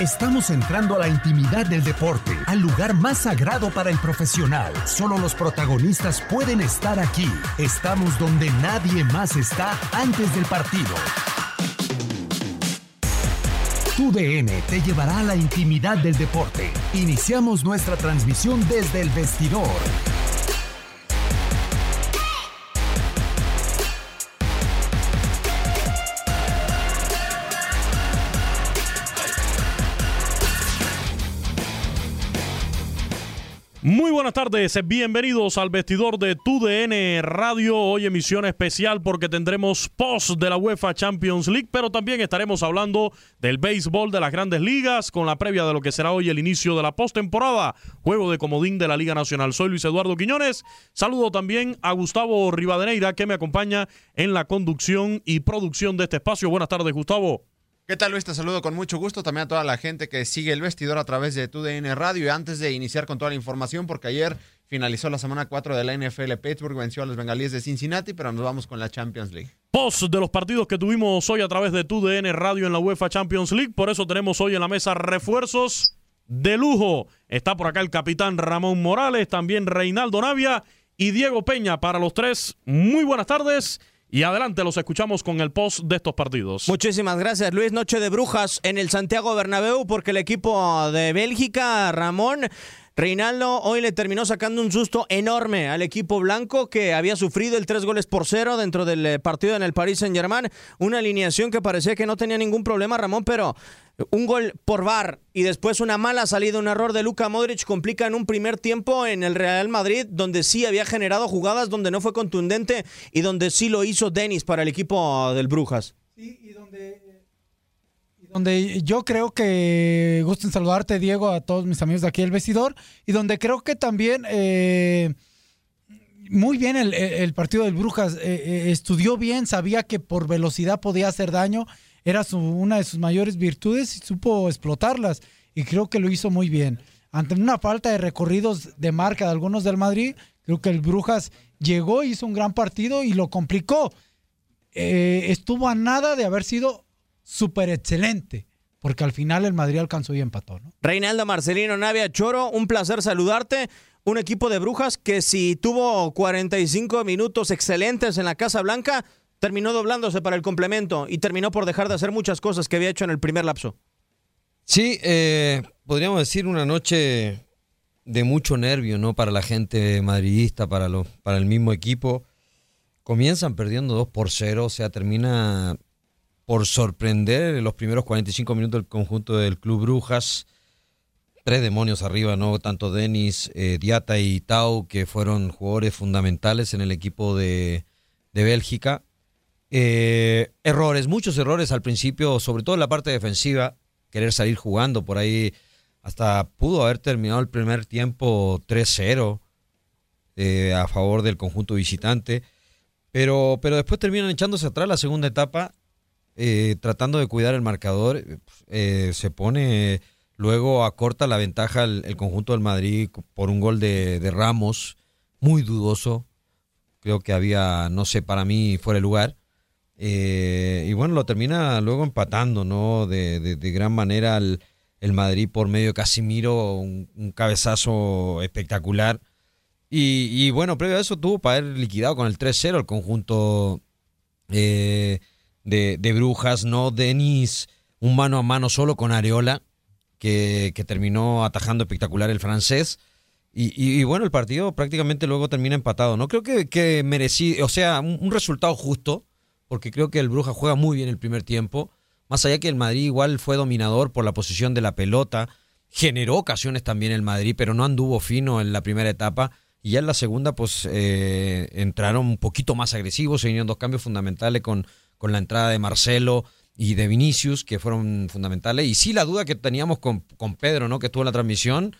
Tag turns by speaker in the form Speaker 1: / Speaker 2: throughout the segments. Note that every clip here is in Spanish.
Speaker 1: Estamos entrando a la intimidad del deporte, al lugar más sagrado para el profesional. Solo los protagonistas pueden estar aquí. Estamos donde nadie más está antes del partido. Tu DN te llevará a la intimidad del deporte. Iniciamos nuestra transmisión desde el vestidor.
Speaker 2: Buenas tardes, bienvenidos al vestidor de TUDN Radio. Hoy emisión especial porque tendremos post de la UEFA Champions League, pero también estaremos hablando del béisbol de las grandes ligas con la previa de lo que será hoy el inicio de la postemporada, juego de comodín de la Liga Nacional. Soy Luis Eduardo Quiñones. Saludo también a Gustavo Rivadeneira que me acompaña en la conducción y producción de este espacio. Buenas tardes, Gustavo.
Speaker 3: ¿Qué tal Luis? Te saludo con mucho gusto también a toda la gente que sigue el vestidor a través de TUDN Radio. Y antes de iniciar con toda la información, porque ayer finalizó la semana 4 de la NFL, Pittsburgh venció a los bengalíes de Cincinnati, pero nos vamos con la Champions League.
Speaker 2: Post de los partidos que tuvimos hoy a través de TUDN Radio en la UEFA Champions League. Por eso tenemos hoy en la mesa refuerzos de lujo. Está por acá el capitán Ramón Morales, también Reinaldo Navia y Diego Peña. Para los tres, muy buenas tardes. Y adelante, los escuchamos con el post de estos partidos.
Speaker 4: Muchísimas gracias, Luis. Noche de brujas en el Santiago Bernabéu porque el equipo de Bélgica, Ramón, Reinaldo hoy le terminó sacando un susto enorme al equipo blanco que había sufrido el tres goles por cero dentro del eh, partido en el Paris Saint Germain. Una alineación que parecía que no tenía ningún problema, Ramón, pero un gol por VAR y después una mala salida, un error de Luka Modric complica en un primer tiempo en el Real Madrid, donde sí había generado jugadas, donde no fue contundente y donde sí lo hizo Denis para el equipo del Brujas.
Speaker 5: Sí, y donde donde yo creo que gusten saludarte, Diego, a todos mis amigos de aquí del vestidor, y donde creo que también eh, muy bien el, partido del Brujas, eh, eh, estudió bien, sabía que por velocidad podía hacer daño, era su, una de sus mayores virtudes y supo explotarlas, y creo que lo hizo muy bien. Ante una falta de recorridos de marca de algunos del Madrid, creo que el Brujas llegó, hizo un gran partido y lo complicó. estuvo a nada de haber sido súper excelente, porque al final el Madrid alcanzó y empató. ¿no?
Speaker 4: Reinaldo Marcelino Navia Choro, un placer saludarte. Un equipo de brujas que si tuvo 45 minutos excelentes en la Casa Blanca, terminó doblándose para el complemento y terminó por dejar de hacer muchas cosas que había hecho en el primer lapso.
Speaker 6: Sí, eh, podríamos decir una noche de mucho nervio, ¿no? Para la gente madridista, para, lo, para el mismo equipo. Comienzan perdiendo 2 por 0, o sea, termina por sorprender en los primeros 45 minutos del conjunto del Club Brujas. Tres demonios arriba, ¿no? Tanto Denis, eh, Diata y Tau, que fueron jugadores fundamentales en el equipo de, de Bélgica. Eh, errores, muchos errores al principio, sobre todo en la parte defensiva, querer salir jugando por ahí. Hasta pudo haber terminado el primer tiempo 3-0 eh, a favor del conjunto visitante. Pero, pero después terminan echándose atrás la segunda etapa eh, tratando de cuidar el marcador, eh, se pone, luego acorta la ventaja el, conjunto del Madrid por un gol de, Ramos, muy dudoso, creo que había, no sé, para mí fuera de lugar. Eh, y bueno, lo termina luego empatando, ¿no? De, gran manera el, Madrid por medio de Casimiro, un, cabezazo espectacular. Y, bueno, previo a eso tuvo para haber liquidado con el 3-0 el conjunto eh, de, de, Brujas, ¿no? Denis, un mano a mano solo con Areola, que, que terminó atajando espectacular el francés. Y, y, bueno, el partido prácticamente luego termina empatado. No creo que, que merecí, o sea, un, un, resultado justo, porque creo que el Bruja juega muy bien el primer tiempo. Más allá que el Madrid igual fue dominador por la posición de la pelota, generó ocasiones también el Madrid, pero no anduvo fino en la primera etapa. Y ya en la segunda, pues eh, entraron un poquito más agresivos, se vinieron dos cambios fundamentales con, con la entrada de Marcelo y de Vinicius, que fueron fundamentales. Y sí, la duda que teníamos con, con Pedro, ¿no? Que estuvo en la transmisión,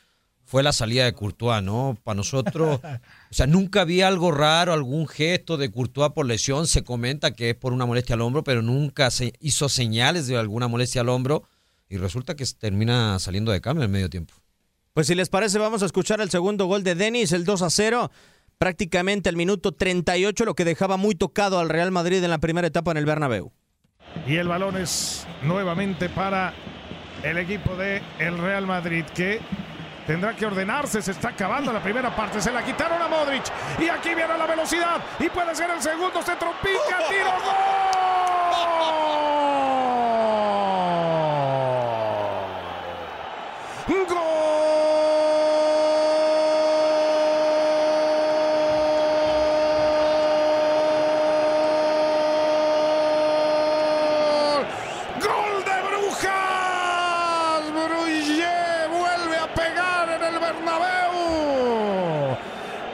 Speaker 6: fue la salida de Courtois, ¿no? Para nosotros, o sea, nunca había algo raro, algún gesto de Courtois por lesión. Se comenta que es por una molestia al hombro, pero nunca se hizo señales de alguna molestia al hombro. Y resulta que termina saliendo de cambio en medio tiempo.
Speaker 4: Pues si les parece, vamos a escuchar el segundo gol de Denis, el 2 a 0 prácticamente al minuto 38, lo que dejaba muy tocado al Real Madrid en la primera etapa en el Bernabéu.
Speaker 7: Y el balón es nuevamente para el equipo de el Real Madrid que tendrá que ordenarse, se está acabando la primera parte, se la quitaron a Modric y aquí viene la velocidad y puede ser el segundo, se tropica, tiro gol. ¡Gol! ¡Gol de Brujas! Bruyé vuelve a pegar en el Bernabéu.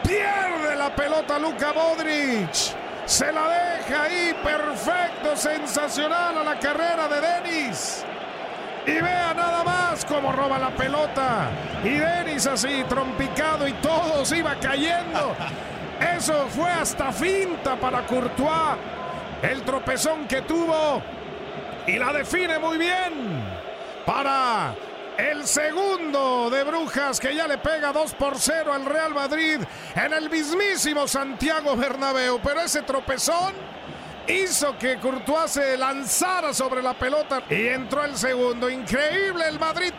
Speaker 7: Pierde la pelota Luka Modric. Se la deja ahí perfecto, sensacional a la carrera de Denis. Y vea nada más cómo roba la pelota. Y Denis así, trompicado y todo se iba cayendo. Eso fue hasta finta para Courtois. El tropezón que tuvo. Y la define muy bien. Para el segundo de Brujas que ya le pega 2 por 0 al Real Madrid en el mismísimo Santiago Bernabéu. Pero ese tropezón hizo que Courtois se lanzara sobre la pelota y entró el segundo. Increíble, el Madrid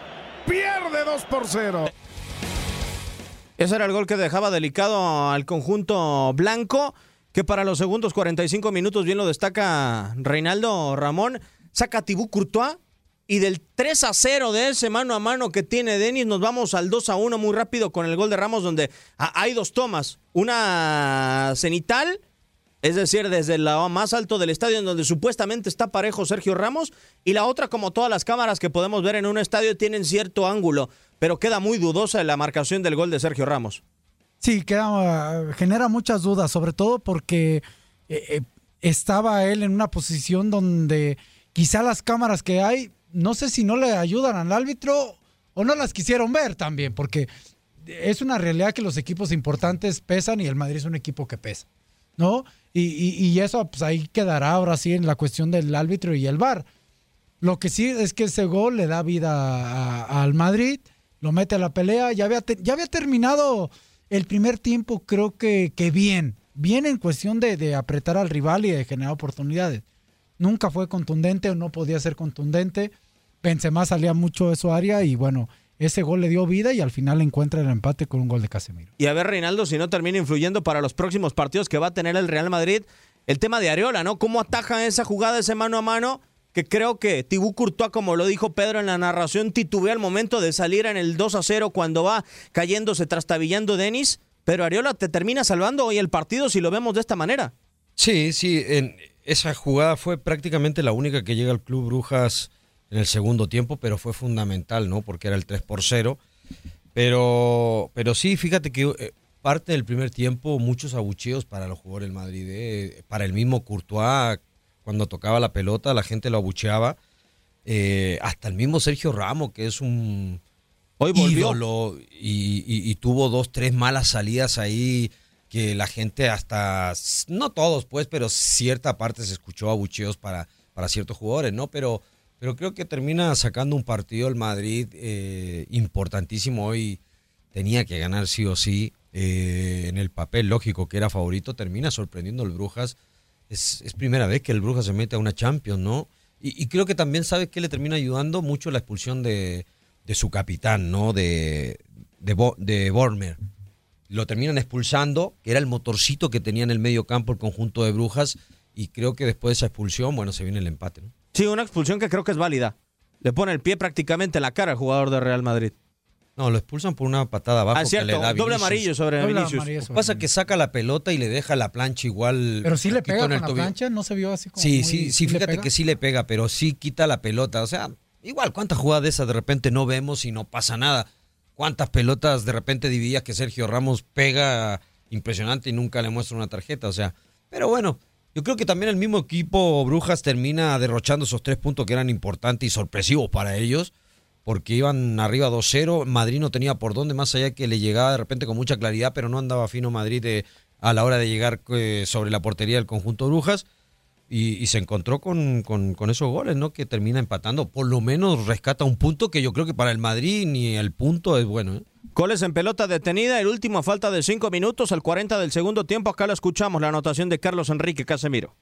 Speaker 7: pierde 2 por 0.
Speaker 4: Ese era el gol que dejaba delicado al conjunto blanco, que para los segundos 45 minutos, bien lo destaca Reinaldo Ramón, saca a Tibú Courtois y del 3 a 0 de ese mano a mano que tiene Denis, nos vamos al 2 a 1 muy rápido con el gol de Ramos, donde hay dos tomas. Una cenital, es decir, desde el lado más alto del estadio, en donde supuestamente está parejo Sergio Ramos, y la otra, como todas las cámaras que podemos ver en un estadio, tienen cierto ángulo, pero queda muy dudosa la marcación del gol de Sergio Ramos.
Speaker 5: Sí, queda, genera muchas dudas, sobre todo porque eh, eh, estaba él en una posición donde quizá las cámaras que hay, no sé si no le ayudan al árbitro o no las quisieron ver también, porque es una realidad que los equipos importantes pesan y el Madrid es un equipo que pesa, ¿no? Y, y- y eso pues ahí quedará ahora sí en la cuestión del árbitro y el VAR. Lo que sí es que ese gol le da vida al Madrid, lo mete a la pelea, ya había, ya había terminado el primer tiempo creo que, que bien, bien en cuestión de, de apretar al rival y de generar oportunidades. Nunca fue contundente o no podía ser contundente. Benzema salía mucho de su área y bueno, ese gol le dio vida y al final encuentra el empate con un gol de Casemiro.
Speaker 4: Y a ver, Reinaldo, si no termina influyendo para los próximos partidos que va a tener el Real Madrid, el tema de Areola, ¿no? ¿Cómo ataja esa jugada, ese mano a mano? Que creo que Tibú Courtois, como lo dijo Pedro en la narración, titubea al momento de salir en el 2 a 0 cuando va cayéndose, trastabillando Denis. Pero Areola te termina salvando hoy el partido si lo vemos de esta manera.
Speaker 6: Sí, sí, en esa jugada fue prácticamente la única que llega al Club Brujas en el segundo tiempo, pero fue fundamental, ¿no? Porque era el 3 por 0. Pero, pero sí, fíjate que eh, parte del primer tiempo, muchos abucheos para los jugadores del Madrid, eh, para el mismo Courtois, cuando tocaba la pelota, la gente lo abucheaba. Eh, hasta el mismo Sergio Ramos, que es un
Speaker 4: Hoy volvió.
Speaker 6: ídolo y, y- y tuvo dos, tres malas salidas ahí que la gente hasta, no todos pues, pero cierta parte se escuchó abucheos para, para ciertos jugadores, ¿no? Pero, pero creo que termina sacando un partido el Madrid eh, importantísimo hoy. Tenía que ganar sí o sí. eh, en el papel lógico que era favorito, termina sorprendiendo el Brujas. Es, es primera vez que el Brujas se mete a una Champions, ¿no? Y, creo que también, ¿sabes qué le termina ayudando? Mucho la expulsión de, de su capitán, ¿no? De, de, Bo- de Bormer. Lo terminan expulsando, que era el motorcito que tenía en el medio campo el conjunto de Brujas. Y creo que después de esa expulsión, bueno, se viene el empate, ¿no?
Speaker 4: Sí, una expulsión que creo que es válida. Le pone el pie prácticamente en la cara al jugador de Real Madrid.
Speaker 6: No, lo expulsan por una patada abajo.
Speaker 4: Ah,
Speaker 6: que
Speaker 4: cierto,
Speaker 6: le da
Speaker 4: doble amarillo sobre
Speaker 5: Doble
Speaker 4: Vinicius.
Speaker 5: amarillo sobre
Speaker 6: pasa que saca la pelota y le deja la plancha igual.
Speaker 5: Pero sí le pega
Speaker 6: en
Speaker 5: con
Speaker 6: el
Speaker 5: la plancha, no se vio así como.
Speaker 6: Sí,
Speaker 5: muy-
Speaker 6: sí, sí, fíjate que sí le pega, pero sí quita la pelota. O sea, igual, ¿cuántas jugadas de esas de repente no vemos y no pasa nada? ¿Cuántas pelotas de repente dividías que Sergio Ramos pega impresionante y nunca le muestra una tarjeta? O sea, pero bueno, yo creo que también el mismo equipo Brujas termina derrochando esos tres puntos que eran importantes y sorpresivos para ellos, porque iban arriba 2-0. Madrid no tenía por dónde, más allá que le llegaba de repente con mucha claridad, pero no andaba fino Madrid de- a la hora de llegar eh, sobre la portería del conjunto Brujas. Y, y se encontró con, con- con esos goles, ¿no? Que termina empatando. Por lo menos rescata un punto que yo creo que para el Madrid ni el punto es bueno, ¿eh?
Speaker 4: Goles en pelota detenida, el último falta de cinco minutos, al 40 del segundo tiempo. Acá lo escuchamos, la anotación de Carlos Enrique Casemiro.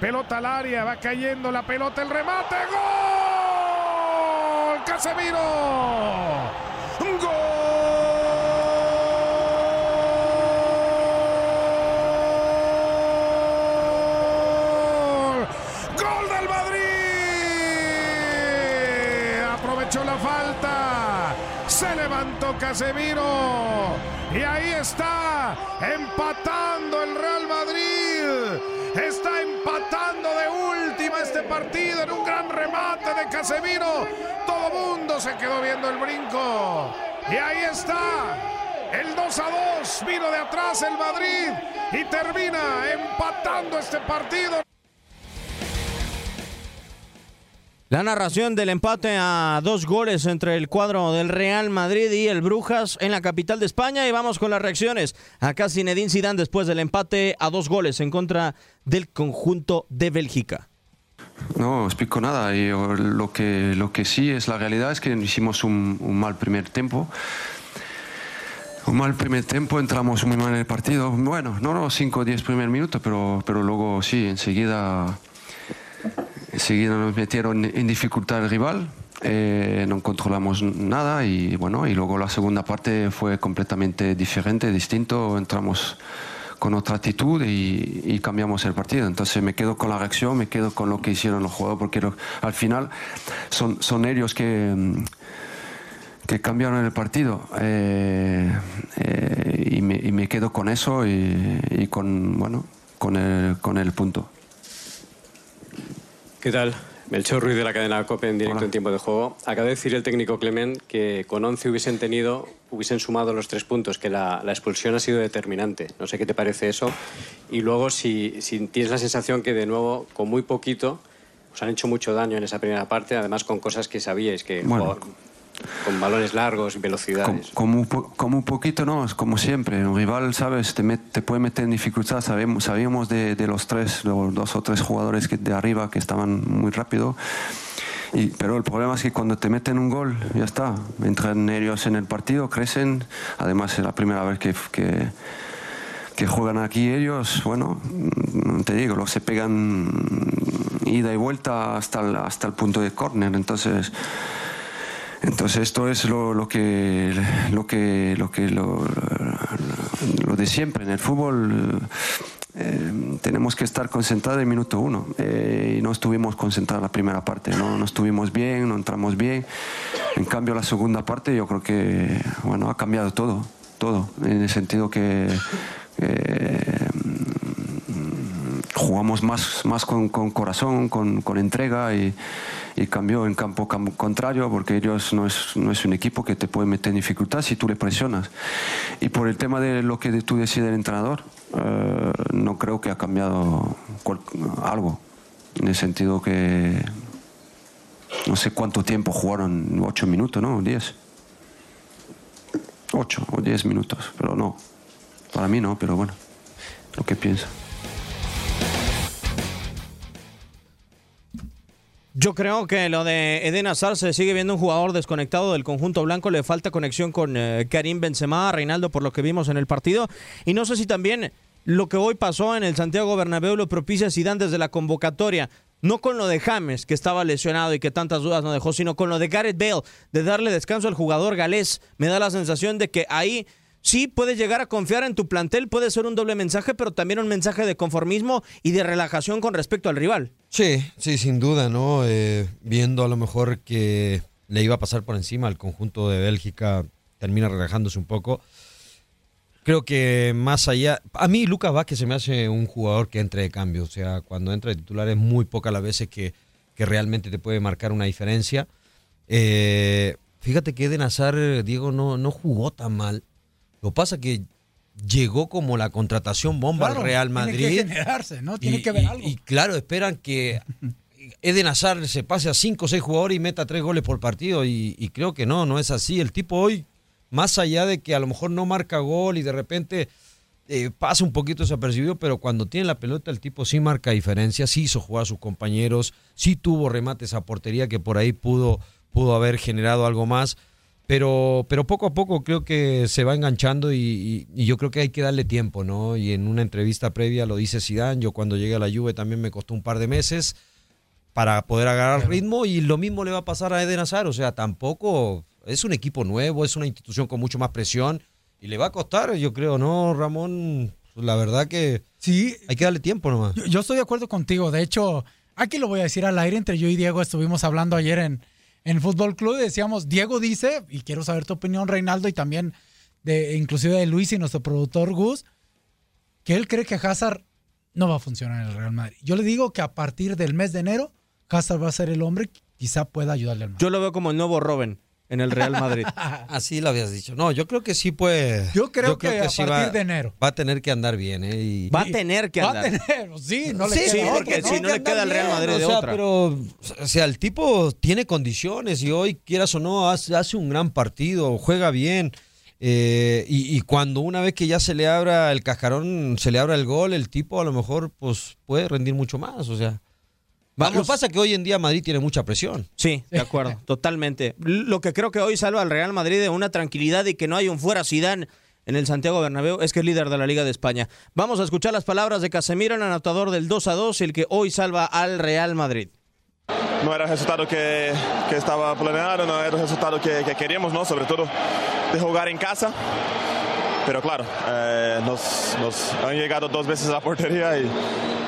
Speaker 7: Pelota al área, va cayendo la pelota, el remate, gol. Casemiro. ¡Gol! ¡Gol del Madrid! Aprovechó la falta. Se levantó Casemiro. Y ahí está, empatando el Real Madrid. Está empatando de última este partido en un gran remate de Casemiro. Todo mundo se quedó viendo el brinco. Y ahí está. El 2 a 2 vino de atrás el Madrid y termina empatando este partido.
Speaker 4: La narración del empate a dos goles entre el cuadro del Real Madrid y el Brujas en la capital de España. Y vamos con las reacciones. Acá Zinedine Zidane después del empate a dos goles en contra del conjunto de Bélgica.
Speaker 8: No explico nada. Yo, lo, que, lo que sí es la realidad es que hicimos un, mal primer tiempo. Un mal primer tiempo, entramos muy mal en el partido. Bueno, no, no, 5 o 10 primeros minutos, pero, pero luego sí, enseguida enseguida nos metieron en dificultad el rival, eh, no controlamos nada y bueno, y luego la segunda parte fue completamente diferente, distinto, entramos con otra actitud y, cambiamos el partido. Entonces me quedo con la reacción, me quedo con lo que hicieron los jugadores, porque al final son, ellos que, mm, que cambiaron el partido eh, eh, y, me, y me quedo con eso y, y con, bueno, con el, con el punto.
Speaker 9: ¿Qué tal? Melchor Ruiz de la cadena COPE en directo
Speaker 8: Hola.
Speaker 9: en tiempo de juego. Acaba de decir el técnico Clement que con 11 hubiesen tenido, hubiesen sumado los tres puntos, que la, la expulsión ha sido determinante. No sé qué te parece eso. Y luego, si, si tienes la sensación que de nuevo, con muy poquito, os han hecho mucho daño en esa primera parte, además con cosas que sabíais, que
Speaker 8: Bueno.
Speaker 9: Con balones largos
Speaker 8: Como,
Speaker 9: velocidades.
Speaker 8: como, po- como un poquito, no, es como siempre. Un rival, ¿sabes? Te, met- te puede meter en dificultad. Sabemos, sabíamos de, de los tres, los dos o tres jugadores que, de arriba que estaban muy rápido. Y, pero el problema es que cuando te meten un gol, ya está. Entran ellos en el partido, crecen. Además, es la primera vez que, que, que juegan aquí ellos. Bueno, mm, te digo, los se pegan ida y vuelta hasta el, hasta el punto de córner. Entonces. Entonces esto es lo, que lo que lo que lo, lo de siempre. En el fútbol eh, tenemos que estar concentrados en minuto uno. Eh, y no estuvimos concentrados la primera parte no no estuvimos bien no entramos bien. En cambio la segunda parte yo creo que bueno ha cambiado todo todo. En el sentido que eh, jugamos más, más con, corazón, con, entrega y, cambió en campo cam- contrario porque ellos no es, no es un equipo que te puede meter en dificultad si tú le presionas. Y por el tema de lo que tú decides el entrenador, eh, no creo que ha cambiado cual- algo. En el sentido que no sé cuánto tiempo jugaron, ocho minutos, ¿no? Diez. Ocho o diez minutos, pero no. Para mí no, pero bueno, lo que pienso.
Speaker 4: Yo creo que lo de Eden Hazard se sigue viendo un jugador desconectado del conjunto blanco. Le falta conexión con eh, Karim Benzema, Reinaldo, por lo que vimos en el partido. Y no sé si también lo que hoy pasó en el Santiago Bernabéu lo propicia Zidane desde la convocatoria. No con lo de James, que estaba lesionado y que tantas dudas no dejó, sino con lo de Gareth Bale, de darle descanso al jugador galés. Me da la sensación de que ahí sí puedes llegar a confiar en tu plantel, puede ser un doble mensaje, pero también un mensaje de conformismo y de relajación con respecto al rival.
Speaker 6: Sí, sí, sin duda, ¿no? Eh, viendo a lo mejor que le iba a pasar por encima al conjunto de Bélgica, termina relajándose un poco. Creo que más allá, a mí Lucas Vázquez se me hace un jugador que entre de cambio, o sea, cuando entra de titular es muy poca las veces que, que realmente te puede marcar una diferencia. Eh, fíjate que Eden Hazard, Diego, no, no jugó tan mal. Lo que pasa que llegó como la contratación bomba
Speaker 5: Claro,
Speaker 6: al Real Madrid.
Speaker 5: Tiene que generarse, ¿no? Tiene
Speaker 6: Y-
Speaker 5: que
Speaker 6: y-
Speaker 5: algo.
Speaker 6: Y claro, esperan que Eden Hazard se pase a 5 o 6 jugadores y meta 3 goles por partido. Y, y creo que no, no es así. El tipo hoy, más allá de que a lo mejor no marca gol y de repente eh, pasa un poquito desapercibido, pero cuando tiene la pelota el tipo sí marca diferencia, sí hizo jugar a sus compañeros, sí tuvo remates a portería que por ahí pudo, pudo haber generado algo más. Pero, pero poco a poco creo que se va enganchando y, y- y yo creo que hay que darle tiempo, ¿no? Y en una entrevista previa lo dice Zidane, yo cuando llegué a la Juve también me costó un par de meses. para poder agarrar ritmo y lo mismo le va a pasar a Eden Hazard. O sea, tampoco es un equipo nuevo, es una institución con mucho más presión y le va a costar, yo creo, ¿no, Ramón? La verdad que
Speaker 5: sí.
Speaker 6: hay que darle tiempo nomás.
Speaker 5: Yo, yo estoy de acuerdo contigo. De hecho, aquí lo voy a decir al aire. Entre yo y Diego estuvimos hablando ayer en, en Fútbol Club decíamos, Diego dice, y quiero saber tu opinión, Reinaldo, y también de inclusive de Luis y nuestro productor Gus, que él cree que Hazard no va a funcionar en el Real Madrid. Yo le digo que a partir del mes de enero, Hazard va a ser el hombre que quizá pueda ayudarle al Madrid.
Speaker 4: Yo lo veo como el nuevo Robin en el Real Madrid.
Speaker 6: Así lo habías dicho. No, yo creo que sí puede.
Speaker 5: Yo creo que a
Speaker 6: sí
Speaker 5: partir
Speaker 6: va,
Speaker 5: de enero.
Speaker 6: Va a tener que andar bien, ¿eh? Y-
Speaker 4: Va a tener que
Speaker 5: Va
Speaker 4: andar.
Speaker 5: a tener, sí, no le
Speaker 4: Sí,
Speaker 5: queda
Speaker 4: sí,
Speaker 5: otra,
Speaker 4: porque
Speaker 5: ¿no?
Speaker 4: si no le queda al Real Madrid de
Speaker 6: o sea,
Speaker 4: otra.
Speaker 6: pero, o sea, el tipo tiene condiciones y hoy, quieras o no, hace, hace un gran partido, juega bien. eh, y, y cuando una vez que ya se le abra el cascarón, se le abra el gol, el tipo a lo mejor pues puede rendir mucho más. O sea,
Speaker 4: Vamos.
Speaker 6: lo que pasa es que hoy en día Madrid tiene mucha presión.
Speaker 4: Sí, de acuerdo, totalmente. Lo que creo que hoy salva al Real Madrid de una tranquilidad y que no hay un fuera Zidane en el Santiago Bernabéu es que es líder de la Liga de España. Vamos a escuchar las palabras de Casemiro, el anotador del 2 a 2, el que hoy salva al Real Madrid.
Speaker 10: no era el resultado que, que estaba planeado, no era el resultado que, que queríamos, ¿no? sobre todo de jugar en casa. Pero claro, eh, nos, nos han llegado dos veces a la portería y,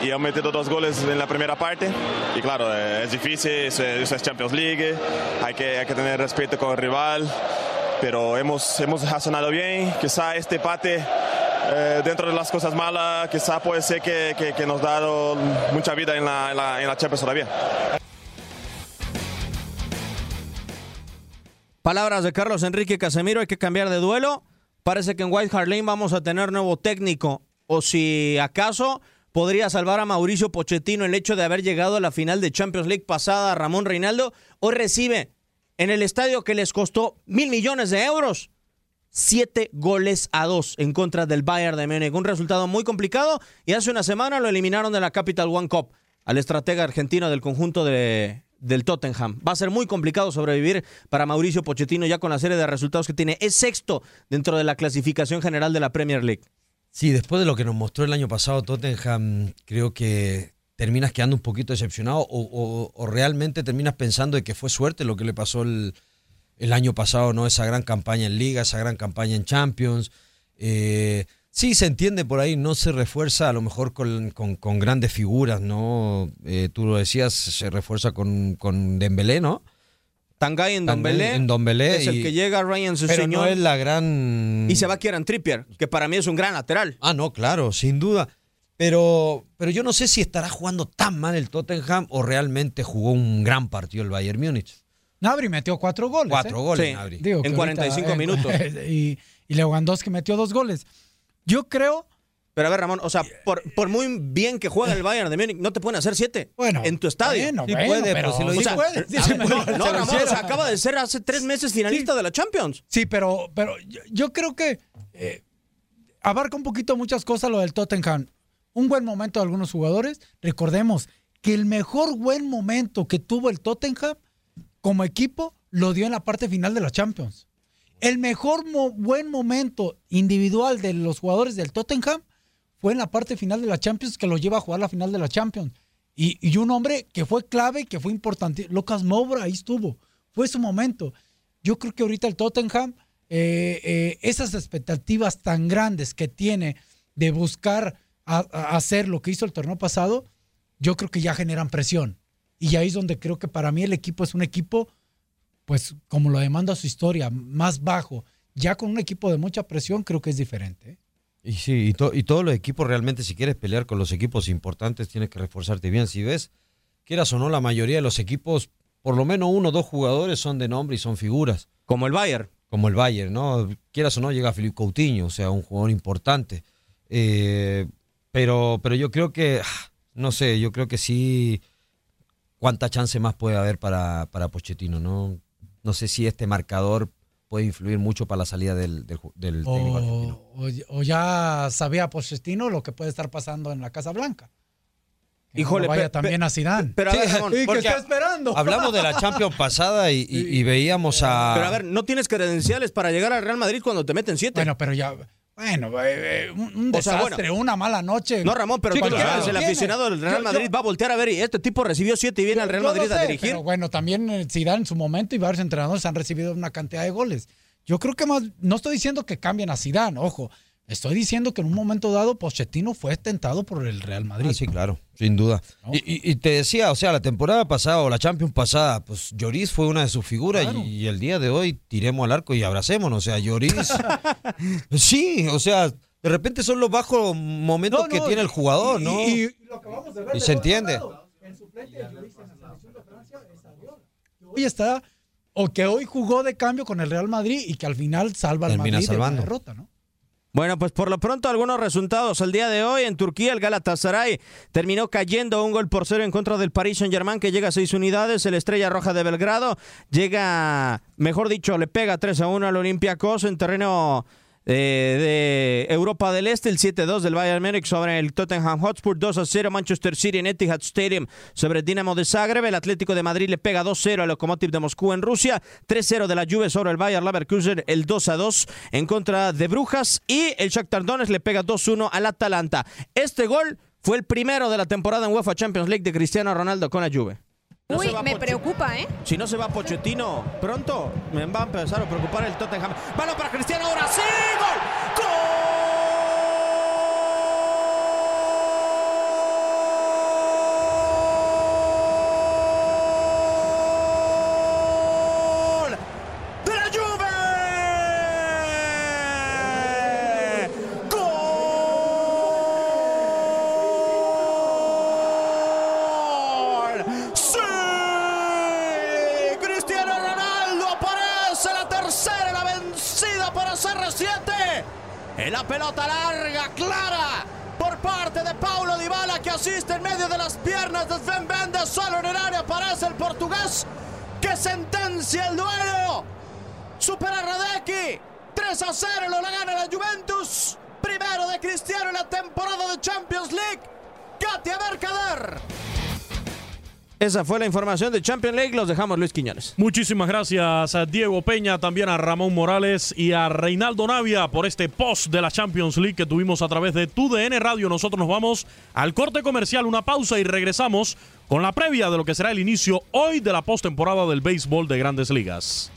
Speaker 10: y han metido dos goles en la primera parte. Y claro, eh, es difícil, eso, eso es Champions League, hay que, hay que tener respeto con el rival. Pero hemos, hemos razonado bien, quizá este empate eh, dentro de las cosas malas, quizá puede ser que, que, que nos ha dado mucha vida en la, en la, en la Champions todavía.
Speaker 4: Palabras de Carlos Enrique Casemiro, hay que cambiar de duelo. Parece que en White Hart Lane vamos a tener nuevo técnico. O si acaso podría salvar a Mauricio Pochettino el hecho de haber llegado a la final de Champions League pasada Ramón Reinaldo. Hoy recibe en el estadio que les costó mil millones de euros. Siete goles a dos en contra del Bayern de Múnich. Un resultado muy complicado y hace una semana lo eliminaron de la Capital One Cup al estratega argentino del conjunto de, del Tottenham. Va a ser muy complicado sobrevivir para Mauricio Pochettino ya con la serie de resultados que tiene. Es sexto dentro de la clasificación general de la Premier League.
Speaker 6: Sí, después de lo que nos mostró el año pasado Tottenham, creo que terminas quedando un poquito decepcionado o, realmente terminas pensando de que fue suerte lo que le pasó el, el año pasado, ¿no? Esa gran campaña en Liga, esa gran campaña en Champions. Eh, sí, se entiende por ahí, no se refuerza a lo mejor con, con- con grandes figuras, ¿no? Eh, tú lo decías, se refuerza con, con Dembélé, ¿no?
Speaker 4: Tangay en Dombelé.
Speaker 6: en Dombelé
Speaker 4: Es el que llega Ryan
Speaker 6: Pero
Speaker 4: Sessegnon.
Speaker 6: no es la gran...
Speaker 4: Y se va Kieran Trippier, que para mí es un gran lateral.
Speaker 6: Ah, no, claro, sin duda. Pero, pero yo no sé si estará jugando tan mal el Tottenham o realmente jugó un gran partido el Bayern Múnich.
Speaker 5: Nabri metió cuatro goles.
Speaker 6: Cuatro
Speaker 5: ¿eh?
Speaker 6: goles,
Speaker 4: Sí.
Speaker 6: Nabri.
Speaker 5: Digo
Speaker 4: En 45
Speaker 5: ahorita,
Speaker 4: minutos.
Speaker 5: Y, y Lewandowski metió dos goles. Yo creo,
Speaker 4: Pero a ver, Ramón, o sea, por, por muy bien que juega el Bayern de Múnich, no te pueden hacer siete
Speaker 5: bueno.
Speaker 4: en tu estadio.
Speaker 5: Bueno,
Speaker 6: Sí
Speaker 5: bueno,
Speaker 6: puede,
Speaker 5: pero
Speaker 6: si lo
Speaker 5: sí
Speaker 6: hizo-
Speaker 5: puede. Sí, sí,
Speaker 4: No, Ramón, o sea, acaba de ser hace tres meses finalista de la Champions.
Speaker 5: Sí, pero, pero yo, yo creo que eh, abarca un poquito muchas cosas lo del Tottenham. Un buen momento de algunos jugadores. Recordemos que el mejor buen momento que tuvo el Tottenham como equipo lo dio en la parte final de la Champions. El mejor buen momento individual de los jugadores del Tottenham fue en la parte final de la Champions que lo lleva a jugar la final de la Champions. Y, y un hombre que fue clave, que fue importante, Lucas Moura, ahí estuvo. Fue su momento. Yo creo que ahorita el Tottenham, eh, eh, esas expectativas tan grandes que tiene de buscar hacer lo que hizo el torneo pasado, yo creo que ya generan presión. Y ahí es donde creo que para mí el equipo es un equipo, pues como lo demanda su historia, más bajo. Ya con un equipo de mucha presión creo que es diferente. ¿eh?
Speaker 6: Y sí, y, to- y todos los equipos realmente, si quieres pelear con los equipos importantes, tienes que reforzarte bien. Si ves, quieras o no, la mayoría de los equipos, por lo menos uno o dos jugadores son de nombre y son figuras.
Speaker 4: Como el Bayern.
Speaker 6: como el Bayern, ¿no? Quieras o no, llega Felipe Coutinho, o sea, un jugador importante. Eh, pero, pero yo creo que, ah, no sé, yo creo que sí, cuánta chance más puede haber para, para Pochettino, ¿no? No sé si este marcador puede influir mucho para la salida del, del, del técnico argentino.
Speaker 5: O, o- o ya sabía Pochettino lo que puede estar pasando en la Casa Blanca. Que no
Speaker 4: Híjole,
Speaker 5: vaya
Speaker 4: pe-
Speaker 5: también
Speaker 4: pe-
Speaker 5: a Zidane.
Speaker 4: Pero a ver, Ramón,
Speaker 5: y que está esperando.
Speaker 6: Hablamos de la Champions pasada y, y- y veíamos a...
Speaker 4: pero a ver, no tienes credenciales para llegar al Real Madrid cuando te meten siete.
Speaker 5: Bueno, pero ya Bueno, eh, eh, un, un
Speaker 4: O sea,
Speaker 5: desastre, una mala noche.
Speaker 4: No, Ramón, pero
Speaker 5: Sí,
Speaker 4: cualquiera
Speaker 5: claro.
Speaker 4: el aficionado del Real
Speaker 5: Yo-
Speaker 4: Madrid
Speaker 5: yo-
Speaker 4: va a voltear a ver y este tipo recibió siete y viene al Real
Speaker 5: Yo
Speaker 4: Madrid
Speaker 5: lo
Speaker 4: a
Speaker 5: sé,
Speaker 4: dirigir.
Speaker 5: pero bueno, también eh, Zidane en su momento y varios entrenadores han recibido una cantidad de goles. Yo creo que más, no estoy diciendo que cambien a Zidane, ojo. Estoy diciendo que en un momento dado Pochettino fue tentado por el Real Madrid.
Speaker 6: Ah, sí, claro, sin duda. Y, y- y te decía, o sea, la temporada pasada o la Champions pasada, pues Lloris fue una de sus figuras y, y el día de hoy tiremos al arco y abracémonos. O sea, Lloris. sí, o sea, de repente son los bajos momentos
Speaker 5: No,
Speaker 6: que tiene el jugador, ¿no?
Speaker 5: y- lo acabamos de ver
Speaker 6: se entiende.
Speaker 5: El suplente de Lloris en la selección de Francia es Hoy está, o que hoy jugó de cambio con el Real Madrid y que al final salva al
Speaker 6: Termina
Speaker 5: Madrid de la derrota, ¿no?
Speaker 4: Bueno, pues por lo pronto algunos resultados. El día de hoy en Turquía el Galatasaray terminó cayendo un gol por cero en contra del Paris Saint-Germain que llega a seis unidades. El Estrella Roja de Belgrado llega, mejor dicho, le pega 3 a 1 al Olympiacos en terreno eh, de Europa del Este. El 7-2 del Bayern Múnich sobre el Tottenham Hotspur. 2 a 0 Manchester City en Etihad Stadium sobre el Dinamo de Zagreb. El Atlético de Madrid le pega 2-0 al Lokomotiv de Moscú en Rusia. 3-0 de la Juve sobre el Bayer Leverkusen. El 2-2 en contra de Brujas. Y el Shakhtar Donetsk le pega 2-1 al Atalanta. Este gol fue el primero de la temporada en UEFA Champions League de Cristiano Ronaldo con la Juve. No
Speaker 11: Uy,
Speaker 4: se va
Speaker 11: me preocupa, ¿eh?
Speaker 4: Si no se va Pochettino pronto, me va a empezar a preocupar el Tottenham. Balón para Cristiano, ahora sí. ¡Gol! ¡De la Juve! ¡Gol! ¡Sí! Cristiano Ronaldo aparece la tercera, la vencida para CR7. Pelota larga, clara, por parte de Paulo Dybala que asiste en medio de las piernas de Sven Mendes. Solo en el área aparece el portugués que sentencia el duelo. Supera a Radecki. 3 a 0 lo la gana la Juventus. Esa fue la información de Champions League. Los dejamos, Luis Quiñones.
Speaker 2: Muchísimas gracias a Diego Peña, también a Ramón Morales y a Reinaldo Navia por este post de la Champions League que tuvimos a través de TUDN Radio. Nosotros nos vamos al corte comercial, una pausa y regresamos con la previa de lo que será el inicio hoy de la postemporada del béisbol de grandes ligas.